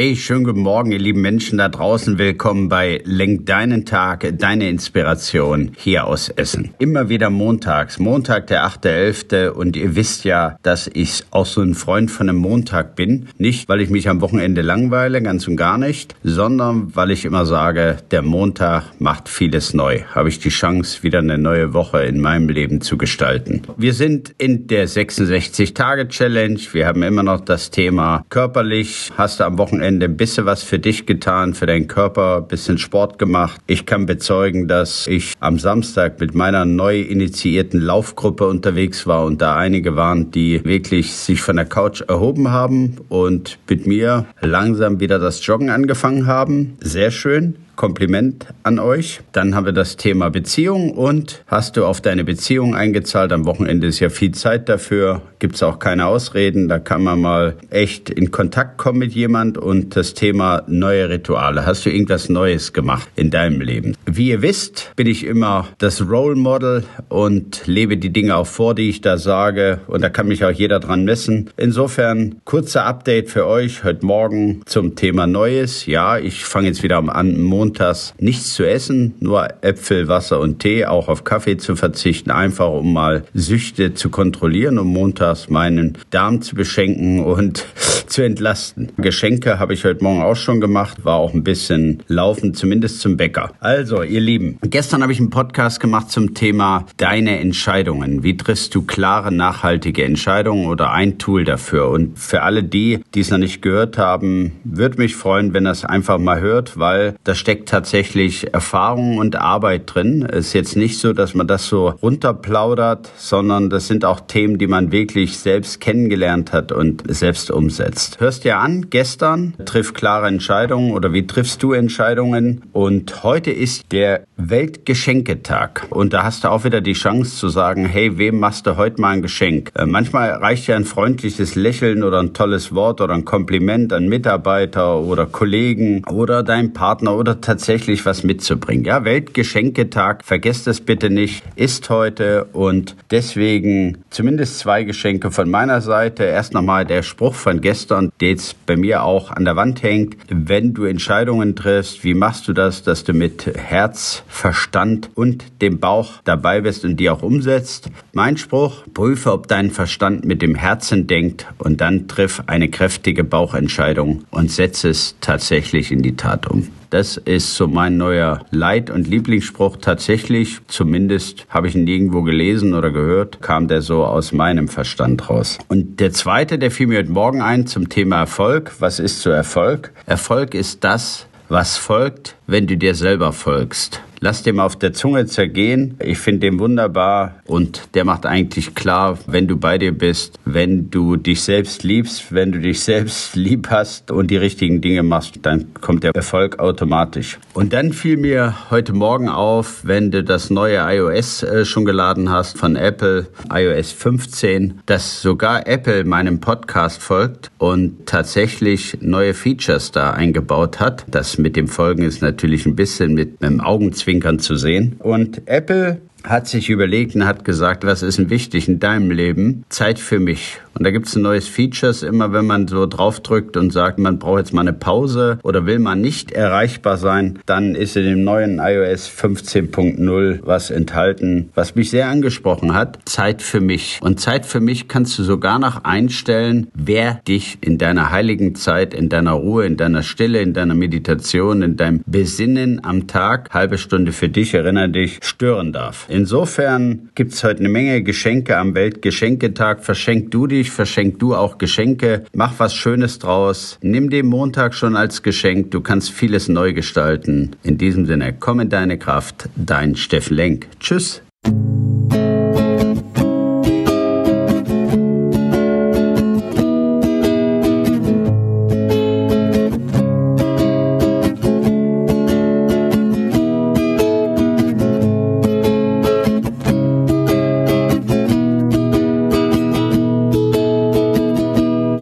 Hey, schönen guten Morgen, ihr lieben Menschen da draußen. Willkommen bei Lenk deinen Tag, deine Inspiration hier aus Essen. Immer wieder montags, Montag der 8.11. Und ihr wisst ja, dass ich auch so ein Freund von einem Montag bin. Nicht, weil ich mich am Wochenende langweile, ganz und gar nicht, sondern weil ich immer sage, der Montag macht vieles neu. Habe ich die Chance, wieder eine neue Woche in meinem Leben zu gestalten. Wir sind in der 66-Tage-Challenge. Wir haben immer noch das Thema körperlich. Hast du am Wochenende Wochenende ein bisschen was für dich getan, für deinen Körper, ein bisschen Sport gemacht. Ich kann bezeugen, dass ich am Samstag mit meiner neu initiierten Laufgruppe unterwegs war und da einige waren, die wirklich sich von der Couch erhoben haben und mit mir langsam wieder das Joggen angefangen haben. Sehr schön. Kompliment an euch. Dann haben wir das Thema Beziehung und hast du auf deine Beziehung eingezahlt? Am Wochenende ist ja viel Zeit dafür. Gibt es auch keine Ausreden. Da kann man mal echt in Kontakt kommen mit jemand und das Thema neue Rituale. Hast du irgendwas Neues gemacht in deinem Leben? Wie ihr wisst, bin ich immer das Role Model und lebe die Dinge auch vor, die ich da sage. Und da kann mich auch jeder dran messen. Insofern kurzer Update für euch heute Morgen zum Thema Neues. Ja, ich fange jetzt wieder an Montag montags nichts zu essen, nur Äpfel, Wasser und Tee, auch auf Kaffee zu verzichten, einfach um mal Süchte zu kontrollieren, um montags meinen Darm zu beschenken und zu entlasten. Geschenke habe ich heute Morgen auch schon gemacht, war auch ein bisschen laufen, zumindest zum Bäcker. Also, ihr Lieben, gestern habe ich einen Podcast gemacht zum Thema deine Entscheidungen. Wie triffst du klare, nachhaltige Entscheidungen oder ein Tool dafür? Und für alle die, die es noch nicht gehört haben, würde mich freuen, wenn das einfach mal hört, weil da steckt tatsächlich Erfahrung und Arbeit drin. Es ist jetzt nicht so, dass man das so runterplaudert, sondern das sind auch Themen, die man wirklich selbst kennengelernt hat und selbst umsetzt. Hörst dir an, gestern triff klare Entscheidungen oder wie triffst du Entscheidungen? Und heute ist der Weltgeschenketag. Und da hast du auch wieder die Chance zu sagen, hey, wem machst du heute mal ein Geschenk? Äh, manchmal reicht ja ein freundliches Lächeln oder ein tolles Wort oder ein Kompliment an Mitarbeiter oder Kollegen oder deinem Partner oder tatsächlich was mitzubringen. Ja, Weltgeschenketag, vergesst es bitte nicht, ist heute und deswegen zumindest zwei Geschenke von meiner Seite. Erst nochmal der Spruch von gestern der jetzt bei mir auch an der Wand hängt. Wenn du Entscheidungen triffst, wie machst du das, dass du mit Herz, Verstand und dem Bauch dabei bist und die auch umsetzt? Mein Spruch, prüfe, ob dein Verstand mit dem Herzen denkt und dann triff eine kräftige Bauchentscheidung und setze es tatsächlich in die Tat um. Das ist so mein neuer Leit- und Lieblingsspruch. Tatsächlich, zumindest habe ich ihn nirgendwo gelesen oder gehört, kam der so aus meinem Verstand raus. Und der zweite, der fiel mir heute Morgen ein zum Thema Erfolg. Was ist so Erfolg? Erfolg ist das, was folgt, wenn du dir selber folgst. Lass dem auf der Zunge zergehen. Ich finde den wunderbar und der macht eigentlich klar, wenn du bei dir bist, wenn du dich selbst liebst, wenn du dich selbst lieb hast und die richtigen Dinge machst, dann kommt der Erfolg automatisch. Und dann fiel mir heute Morgen auf, wenn du das neue iOS äh, schon geladen hast von Apple, iOS 15, dass sogar Apple meinem Podcast folgt und tatsächlich neue Features da eingebaut hat. Das mit dem Folgen ist natürlich ein bisschen mit einem Augenzwinkern Augenzwinkern zu sehen. Und Apple hat sich überlegt und hat gesagt, was ist denn wichtig in deinem Leben? Zeit für mich. Und da gibt es ein neues Features, immer wenn man so draufdrückt und sagt, man braucht jetzt mal eine Pause oder will man nicht erreichbar sein, dann ist in dem neuen iOS 15.0 was enthalten, was mich sehr angesprochen hat. Zeit für mich. Und Zeit für mich kannst du sogar noch einstellen, wer dich in deiner heiligen Zeit, in deiner Ruhe, in deiner Stille, in deiner Meditation, in deinem Besinnen am Tag, halbe Stunde für dich, erinnere dich, stören darf. Insofern gibt es heute eine Menge Geschenke am Weltgeschenketag. Verschenk du dich, verschenk du auch Geschenke. Mach was Schönes draus. Nimm den Montag schon als Geschenk. Du kannst vieles neu gestalten. In diesem Sinne, komm in deine Kraft. Dein Steffen Lenk. Tschüss.